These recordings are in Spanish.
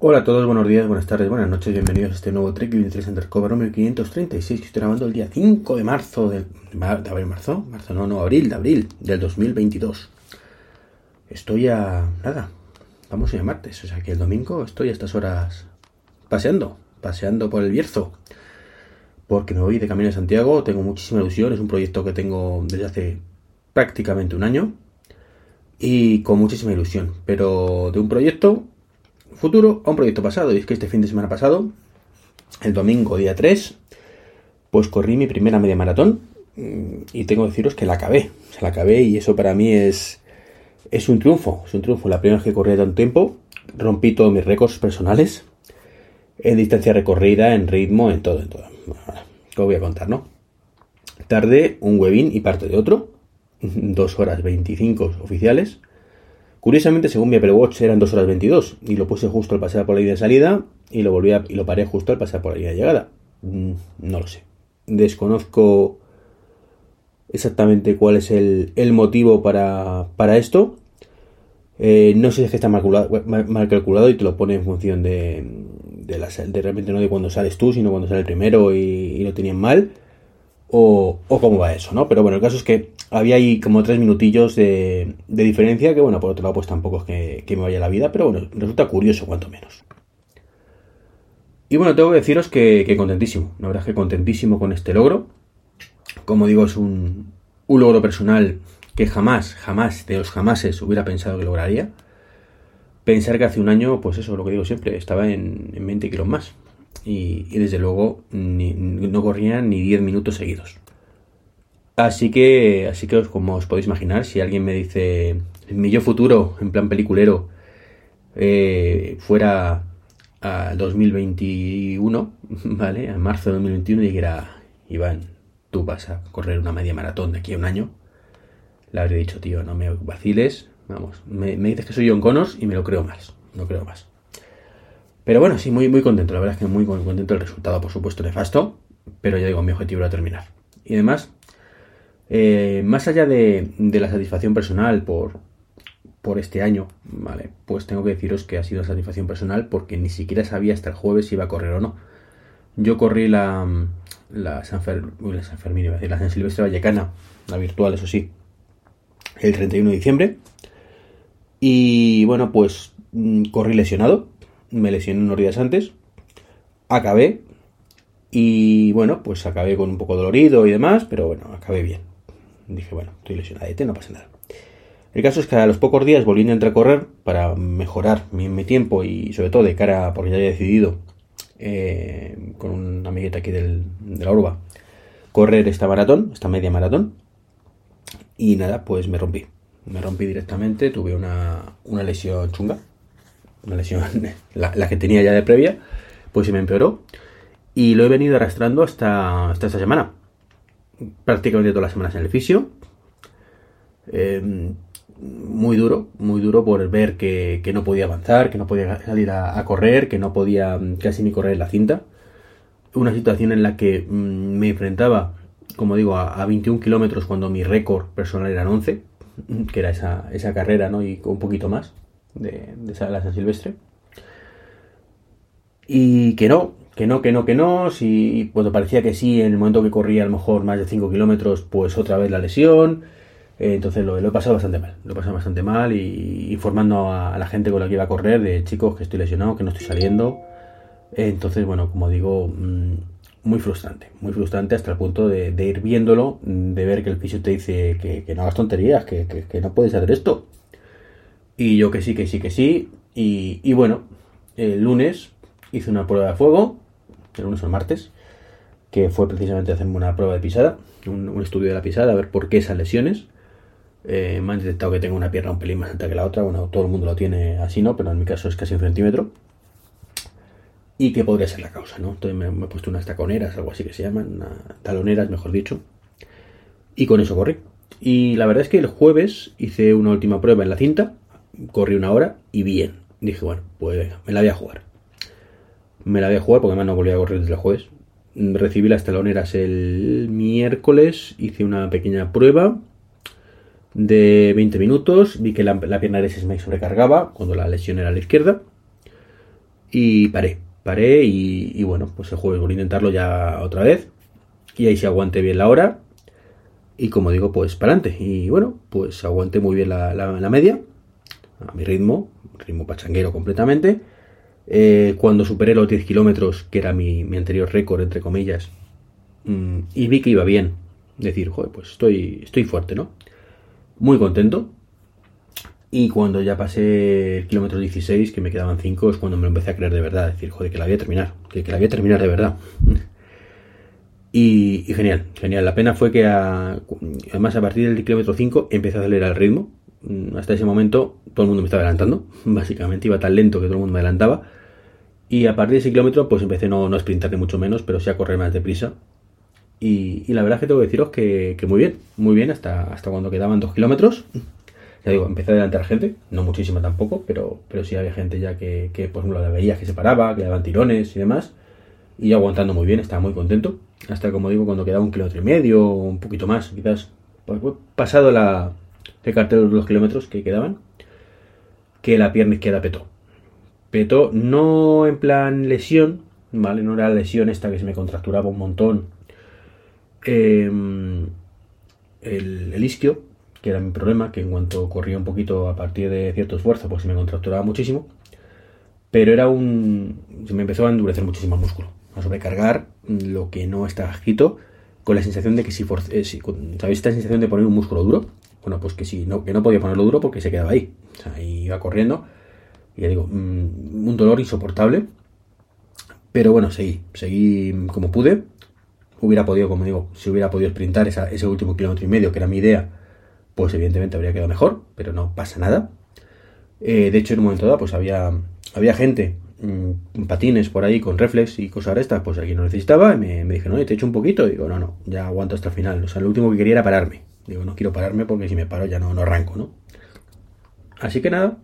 Hola a todos, buenos días, buenas tardes, buenas noches, bienvenidos a este nuevo Trek 23 Undercover número 536 que estoy grabando el día 5 de marzo del... ¿De abril, marzo? Marzo, no, no, abril, de abril del 2022. Estoy a... nada, vamos a martes, o sea que el domingo estoy a estas horas paseando, paseando por el Bierzo. Porque me voy de Camino de Santiago, tengo muchísima ilusión, es un proyecto que tengo desde hace prácticamente un año y con muchísima ilusión. Pero de un proyecto futuro a un proyecto pasado. Y es que este fin de semana pasado, el domingo día 3, pues corrí mi primera media maratón mm, y tengo que deciros que la acabé. Se la acabé y eso para mí es, es un triunfo. Es un triunfo. La primera vez que corrí tanto tiempo, rompí todos mis récords personales en distancia recorrida, en ritmo, en todo, en todo. Bueno, voy a contar, ¿no? Tardé un webin y parte de otro, dos horas 25 oficiales, Curiosamente, según mi Apple Watch, eran 2 horas 22 y lo puse justo al pasar por la línea de salida y lo volví y lo paré justo al pasar por la línea de llegada. Mm, no lo sé. Desconozco exactamente cuál es el, motivo para, esto. Eh, no sé si es que está mal calculado, y te lo pone en función de, de, la, de realmente no de cuando sales tú, sino cuando sale el primero y, y lo tenían mal o, cómo va eso, ¿no? Pero bueno, el caso es que había ahí como tres minutillos de, diferencia, que bueno, por otro lado pues tampoco es que, me vaya la vida, pero bueno, resulta curioso cuanto menos. Y bueno, tengo que deciros que, contentísimo, la verdad es que contentísimo con este logro. Como digo, es un, logro personal que jamás, jamás, de los jamases hubiera pensado que lograría. Pensar que hace un año, pues eso, lo que digo siempre, estaba en, en 20 kilos más y, desde luego no corrían ni 10 minutos seguidos. Así que, así que como os podéis imaginar, si alguien me dice mi yo futuro, en plan peliculero, eh, fuera a 2021, ¿vale? A marzo de 2021 y dijera, Iván, tú vas a correr una media maratón de aquí a un año, le habría dicho, tío, no me vaciles, vamos, me, me dices que soy John Connors y me lo creo más, no creo más. Pero bueno, sí, muy, muy contento. La verdad es que muy contento del resultado, por supuesto, nefasto. Pero ya digo, mi objetivo era terminar. Y además, eh, más allá de, la satisfacción personal por, por este año, ¿vale? Pues tengo que deciros que ha sido satisfacción personal porque ni siquiera sabía hasta el jueves si iba a correr o no. Yo corrí la, la San, decir, la San Silvestre Vallecana, la virtual, eso sí, el 31 de diciembre. Y bueno, pues mm, corrí lesionado, me lesioné unos días antes, acabé y bueno, pues acabé con un poco dolorido y demás, pero bueno, acabé bien. Dije, bueno, estoy lesionado, no pasa nada. El caso es que a los pocos días volviendo a entrar a correr para mejorar mi, tiempo y sobre todo de cara, porque ya había decidido eh, con una amigueta aquí del, de la urba, correr esta maratón, esta media maratón. Y nada, pues me rompí. Me rompí directamente, tuve una, una lesión chunga una lesión, la, que tenía ya de previa, pues se me empeoró. Y lo he venido arrastrando hasta, esta semana. Prácticamente todas las semanas en el fisio. Em, muy duro, muy duro por ver que, no podía avanzar, que no podía salir a, correr, que no podía mm, casi ni correr la cinta. Una situación en la que mm, me enfrentaba, como digo, a, 21 kilómetros cuando mi récord personal eran 11, que era esa, esa carrera, ¿no? Y un poquito más de, de Silvestre. Y que no, que no, que no, que no. Si cuando parecía que sí, en el momento que corría a lo mejor más de 5 kilómetros, pues otra vez la lesión. Eh, entonces lo, he pasado bastante mal. Lo he pasado bastante mal y informando a, la gente con la que iba a correr de chicos que estoy lesionado, que no estoy saliendo. entonces, bueno, como digo, mm, muy frustrante. Muy frustrante hasta el punto de, ir viéndolo, de ver que el fisio te dice que, no hagas tonterías, que, que no puedes hacer esto. Y yo que sí, que sí, que sí. Y, bueno, el lunes hice una prueba de fuego, el lunes o el martes, que fue precisamente hacerme una prueba de pisada, un, estudio de la pisada, a ver por qué esas lesiones. Eh, me han detectado que tengo una pierna un pelín más alta que la otra. Bueno, todo el mundo lo tiene así, ¿no? Pero en mi caso es casi un centímetro. Y que podría ser la causa, ¿no? Entonces me, he puesto unas taconeras, algo así que se llaman, taloneras, mejor dicho. Y con eso corrí. Y la verdad es que el jueves hice una última prueba en la cinta, corrí una hora y bien. Dije, bueno, pues venga, me la voy a jugar. Me la voy a jugar porque además no volví a correr desde el jueves. Recibí las taloneras el miércoles, hice una pequeña prueba de 20 minutos, vi que la, pierna derecha se me sobrecargaba cuando la lesión era a la izquierda y paré, paré y, bueno, pues el jueves voy a intentarlo ya otra vez y ahí se aguante bien la hora y como digo, pues para adelante y bueno, pues aguante muy bien la, media a mi ritmo, ritmo pachanguero completamente. Eh, cuando superé los 10 kilómetros, que era mi, mi anterior récord, entre comillas, mm, y vi que iba bien. Decir, joder, pues estoy, estoy fuerte, ¿no? muy contento. Y cuando ya pasé el kilómetro 16, que me quedaban 5, es cuando me lo empecé a creer de verdad. Decir, joder, que la voy a terminar, que, la voy a terminar de verdad. Y, genial, genial. La pena fue que además a partir del kilómetro 5 empecé a acelerar el ritmo. Mm, hasta ese momento todo el mundo me estaba adelantando. Básicamente iba tan lento que todo el mundo me adelantaba. Y a partir de ese kilómetro pues empecé no, no a sprintar ni mucho menos, pero sí a correr más deprisa. Y, la verdad es que tengo que deciros que, muy bien, muy bien, hasta, hasta cuando quedaban dos kilómetros. Ya digo, empecé a adelantar gente, no muchísima tampoco, pero, pero sí había gente ya que, que por la veías que se paraba, que daban tirones y demás. Y aguantando muy bien, estaba muy contento. Hasta como digo, cuando quedaba un kilómetro y medio, un poquito más, quizás, pues, pasado la, el cartel de los kilómetros que quedaban, que la pierna izquierda petó. Petó no en plan lesión, ¿vale? No era lesión esta que se me contracturaba un montón Em, el, isquio, que era mi problema, que en cuanto corría un poquito a partir de cierto esfuerzo, pues se me contracturaba muchísimo. Pero era un. Se me empezó a endurecer muchísimo el músculo, a sobrecargar lo que no está escrito, con la sensación de que si, eh, ¿Sabéis esta sensación de poner un músculo duro? Bueno, pues que sí, no, que no podía ponerlo duro porque se quedaba ahí. O sea, iba corriendo. Y ya digo, mm, un dolor insoportable. Pero bueno, seguí, seguí como pude hubiera podido, como digo, si hubiera podido sprintar ese último kilómetro y medio, que era mi idea, pues evidentemente habría quedado mejor, pero no pasa nada. Eh, de hecho, en un momento dado, pues había, había gente, mm, patines por ahí con reflex y cosas de estas, pues aquí no necesitaba, me, me dije, no, te echo un poquito, y digo, no, no, ya aguanto hasta el final. O sea, lo último que quería era pararme. Digo, no quiero pararme porque si me paro ya no, no arranco, ¿no? Así que nada,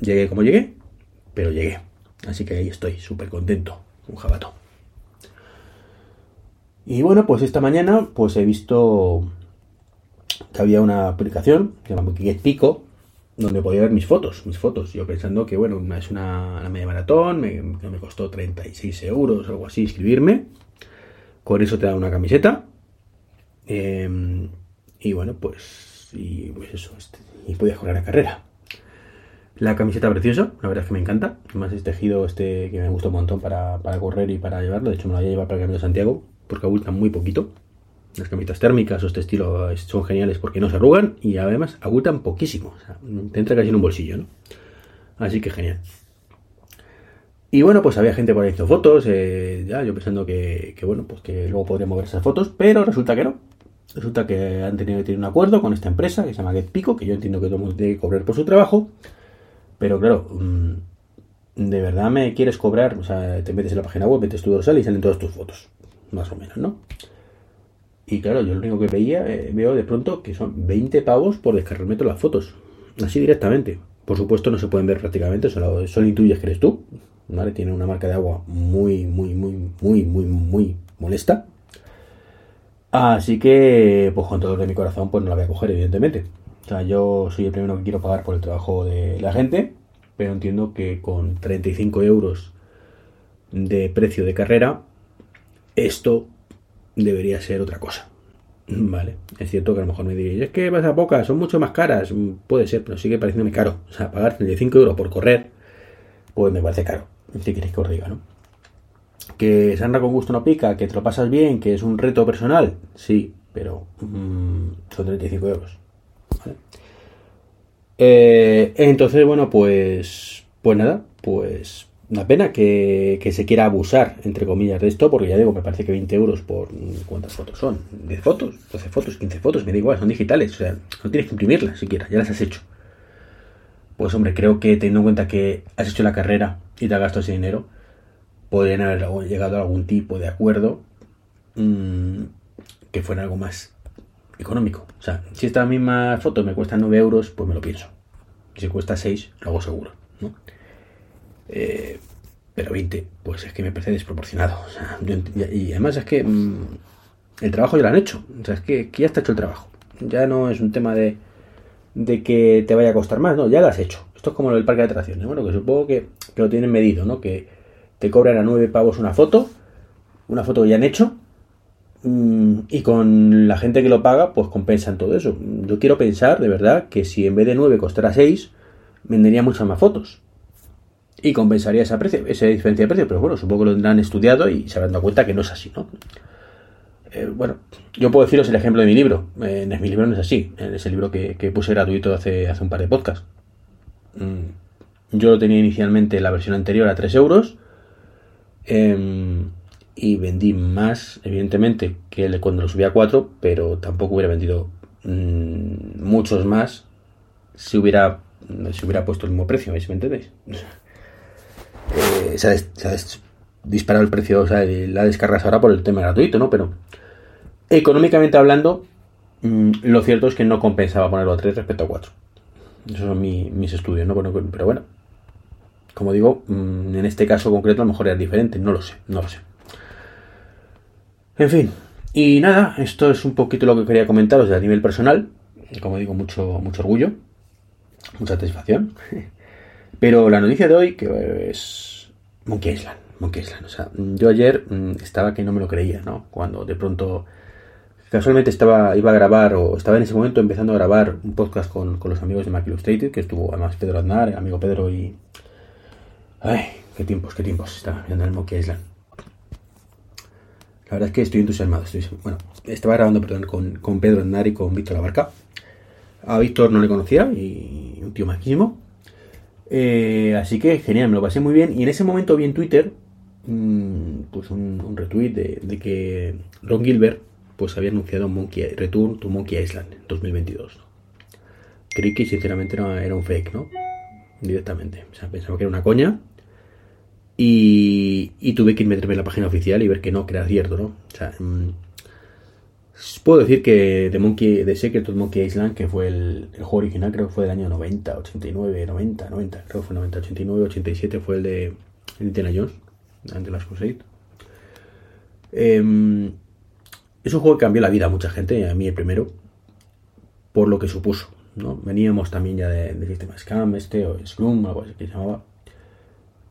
llegué como llegué, pero llegué. Así que ahí estoy, súper contento, un jabato. Y bueno, pues esta mañana pues he visto que había una aplicación que se llama Pico, donde podía ver mis fotos, mis fotos. Yo pensando que, bueno, es una, media maratón, me, me costó 36 euros, algo así, inscribirme. Con eso te da una camiseta. Em, y bueno, pues, y pues eso, este, y podías correr la carrera. La camiseta preciosa, la verdad es que me encanta. Además es tejido este que me gusta un montón para, para correr y para llevarlo. De hecho me lo voy a llevar para el Camino de Santiago porque abultan muy poquito. Las camisetas térmicas o este estilo son geniales porque no se arrugan y además abultan poquísimo. O sea, te entra casi en un bolsillo, ¿no? Así que genial. Y bueno, pues había gente por ahí haciendo fotos, eh, ya yo pensando que, bueno, pues que luego podríamos ver esas fotos, pero resulta que no. Resulta que han tenido que tener un acuerdo con esta empresa que se llama GetPico, que yo entiendo que todo el mundo tiene que cobrar por su trabajo, pero claro, mm, de verdad me quieres cobrar, o sea, te metes en la página web, metes tu dorsal y salen todas tus fotos más o menos, ¿no? Y claro, yo lo único que veía, eh, veo de pronto que son 20 pavos por descargarme todas las fotos. Así directamente. Por supuesto no se pueden ver prácticamente, solo, solo intuyes que eres tú. ¿Vale? Tiene una marca de agua muy, muy, muy, muy, muy, muy molesta. Así que, pues con todo de mi corazón, pues no la voy a coger, evidentemente. O sea, yo soy el primero que quiero pagar por el trabajo de la gente, pero entiendo que con 35 euros de precio de carrera, esto debería ser otra cosa. Vale, es cierto que a lo mejor me diréis, es que vas a pocas, son mucho más caras. Puede ser, pero sigue pareciéndome caro. O sea, pagar 35 euros por correr, pues me parece caro. Si queréis que os diga, ¿no? Que Sandra con gusto no pica, que te lo pasas bien, que es un reto personal, sí, pero mm, son 35 euros. Eh, entonces, bueno, pues, pues nada, pues una pena que, se quiera abusar, entre comillas, de esto, porque ya digo, me parece que 20 euros por. ¿Cuántas fotos son? ¿10 fotos? ¿12 fotos? ¿15 fotos? Me da igual, son digitales. O sea, no tienes que imprimirlas siquiera, ya las has hecho. Pues hombre, creo que teniendo en cuenta que has hecho la carrera y te has gastado ese dinero, podrían haber llegado a algún tipo de acuerdo mmm, que fuera algo más económico. O sea, si esta misma foto me cuesta 9 euros, pues me lo pienso. Si cuesta 6, lo hago seguro. ¿no? Eh, pero 20, pues es que me parece desproporcionado. y además es que mm, el trabajo ya lo han hecho. O sea, es que, ya está hecho el trabajo. Ya no es un tema de, de que te vaya a costar más, no, ya lo has hecho. Esto es como del parque de atracciones. Bueno, que supongo que, que lo tienen medido, ¿no? Que te cobran a 9 pavos una foto, una foto que ya han hecho, mm, y con la gente que lo paga, pues compensan todo eso. Yo quiero pensar, de verdad, que si en vez de 9 costara 6, vendería muchas más fotos y compensaría esa, precio, esa diferencia de precio. Pero bueno, supongo que lo tendrán estudiado y se habrán dado cuenta que no es así, ¿no? Eh, bueno, yo puedo deciros el ejemplo de mi libro. en mi libro no es así. En ese libro que, puse gratuito hace, hace un par de podcasts. Mm, yo lo tenía inicialmente la versión anterior a 3 euros. Em, y vendí más, evidentemente, que cuando lo subí a 4, pero tampoco hubiera vendido mm, muchos más si hubiera, si hubiera puesto el mismo precio, ¿veis? ¿Me entendéis? Eh, se, ha, disparado el precio, o sea, la descargas ahora por el tema gratuito, ¿no? Pero económicamente hablando, mm, lo cierto es que no compensaba ponerlo a 3 respecto a 4. Esos son mis estudios, ¿no? pero bueno, como digo, mm, en este caso concreto a lo mejor era diferente, no lo sé, no lo sé. En fin, y nada, esto es un poquito lo que quería comentaros a nivel personal. Como digo, mucho, mucho orgullo, mucha satisfacción. Pero la noticia de hoy, que es Monkey Island. Monkey Island. O sea, yo ayer mm, estaba que no me lo creía, ¿no? Cuando de pronto casualmente estaba, iba a grabar, o estaba en ese momento empezando a grabar un podcast con, los amigos de Mac Illustrated, que estuvo además Pedro Aznar, amigo Pedro y. Ay, qué tiempos, qué tiempos estaba viendo el Monkey Island. La verdad es que estoy entusiasmado. Estoy, bueno, estaba grabando perdón, con, con Pedro Aznar y con Víctor Labarca. A Víctor no le conocía y un tío majísimo. Eh, así que genial, me lo pasé muy bien. Y en ese momento vi en Twitter mm, pues un, retweet de, que Ron Gilbert pues había anunciado Monkey, Return to Monkey Island en 2022. Creí que sinceramente era, un fake, ¿no? Directamente. O sea, pensaba que era una coña. Y, y tuve que meterme en la página oficial y ver que no, que era cierto, ¿no? O sea, mm, Puedo decir que The Monkey, The Secret of Monkey Island, que fue el, juego original, creo que fue del año 90, 89, 90, 90, creo que fue 90, 89, 87, fue el de Indiana Jones, ante las Crusade. Eh, es un juego que cambió la vida a mucha gente, a mí el primero, por lo que supuso. ¿no? Veníamos también ya del sistema Scam, este, o Scrum, algo así que se llamaba,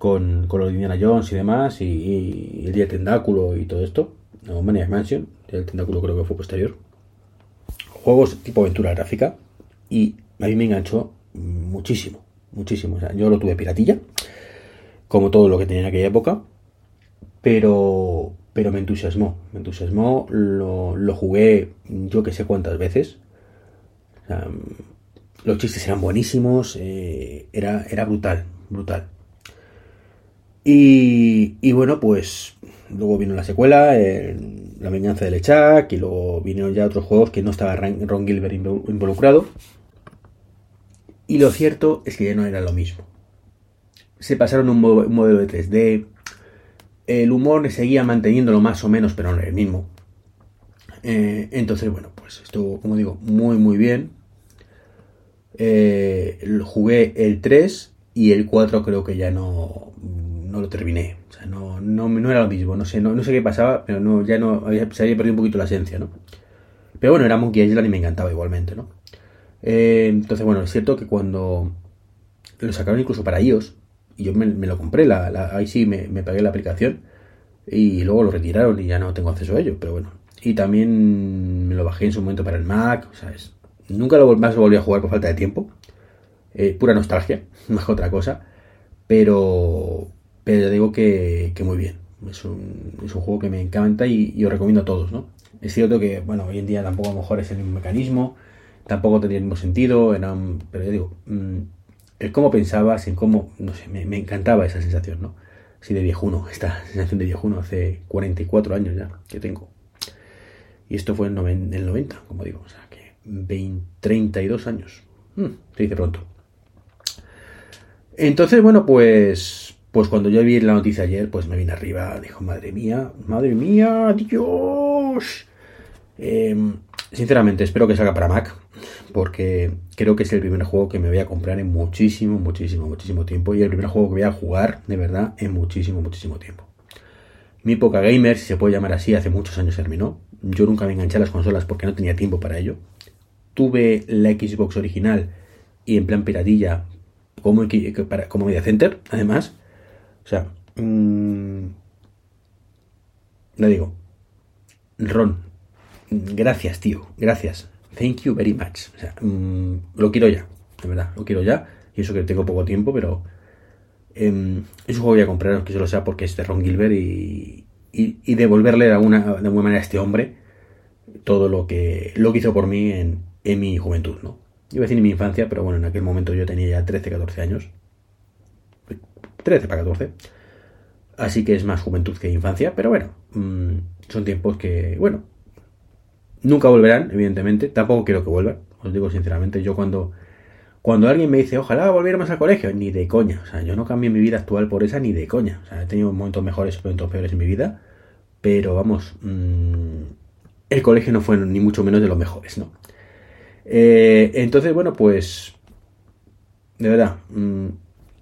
con, con los Indiana Jones y demás, y, el día tentáculo y todo esto, no, Maniac Mansion el tentáculo creo que fue posterior. Juegos tipo aventura gráfica y a mí me enganchó muchísimo, muchísimo. yo lo tuve piratilla, como todo lo que tenía en aquella época, pero, pero me entusiasmó, me entusiasmó, lo, lo jugué yo que sé cuántas veces. los chistes eran buenísimos, eh, era, era brutal, brutal. Y, y, bueno, pues luego vino la secuela, la venganza de Lechak y luego vinieron ya otros juegos que no estaba Ron Gilbert involucrado. Y lo cierto es que ya no era lo mismo. Se pasaron un, un modelo de 3D. El humor seguía manteniéndolo más o menos, pero no era el mismo. Eh, entonces, bueno, pues estuvo, como digo, muy muy bien. Eh, jugué el 3 y el 4 creo que ya no, no lo terminé. O sea, no, no, era lo mismo. No sé, no, sé qué pasaba, pero no, ya no se había perdido un poquito la esencia, ¿no? Pero bueno, era Monkey Island y me encantaba igualmente, ¿no? Eh, entonces, bueno, es cierto que cuando lo sacaron incluso para iOS, y yo me, lo compré, la, ahí sí me, pagué la aplicación, y luego lo retiraron y ya no tengo acceso a ello, pero bueno. Y también me lo bajé en su momento para el Mac, sea, nunca lo, más volví a jugar por falta de tiempo. Eh, pura nostalgia, más que otra cosa. Pero, pero digo que, muy bien. Es un, es un, juego que me encanta y, os recomiendo a todos, ¿no? Es cierto que, bueno, hoy en día tampoco a lo mejor es el mismo mecanismo, tampoco tendría el mismo sentido, pero ya digo, mm, el cómo pensabas, en cómo, no sé, me, encantaba esa sensación, ¿no? Así de viejuno, esta sensación de viejuno hace 44 años ya que tengo. Y esto fue en el 90, como digo, o sea que 20, 32 años. Hmm, se dice pronto. Entonces, bueno, pues, pues cuando yo vi la noticia ayer, pues me vine arriba, dijo, madre mía, madre mía, Dios. Em, sinceramente, espero que salga para Mac, porque creo que es el primer juego que me voy a comprar en muchísimo, muchísimo, muchísimo tiempo, y el primer juego que voy a jugar, de verdad, en muchísimo, muchísimo tiempo. Mi época gamer, si se puede llamar así, hace muchos años terminó. Yo nunca me enganché a las consolas porque no tenía tiempo para ello. Tuve la Xbox original y en plan piratilla como, como Media Center, además. O sea, mmm, digo, Ron, gracias, tío, gracias. Thank you very much. O sea, mmm, lo quiero ya, de verdad, lo quiero ya. Y eso que tengo poco tiempo, pero eh, es un juego que voy a comprar, que se lo sea, porque es de Ron Gilbert y, devolverle de alguna, de alguna manera a este hombre todo lo que, lo que hizo por mí en, mi juventud, ¿no? Iba a decir en mi infancia, pero bueno, en aquel momento yo tenía ya 13, 14 años. 13 para 14. Así que es más juventud que infancia, pero bueno, mm, son tiempos que, bueno, nunca volverán, evidentemente. Tampoco quiero que vuelvan, os digo sinceramente. Yo cuando, cuando alguien me dice, ojalá volviéramos al colegio, ni de coña. O sea, yo no cambié mi vida actual por esa ni de coña. O sea, he tenido momentos mejores momentos peores en mi vida, pero vamos, mm, el colegio no fue ni mucho menos de los mejores, ¿no? Eh, entonces, bueno, pues. De verdad. Mm,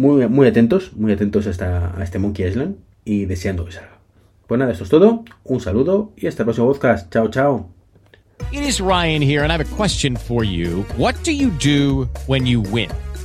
muy, muy atentos, muy atentos a, a este Monkey Island y deseando que salga. Pues nada, esto es todo. Un saludo y hasta el próximo podcast. Chao, chao. It is Ryan here, and I have a question for you. What do you do when you win?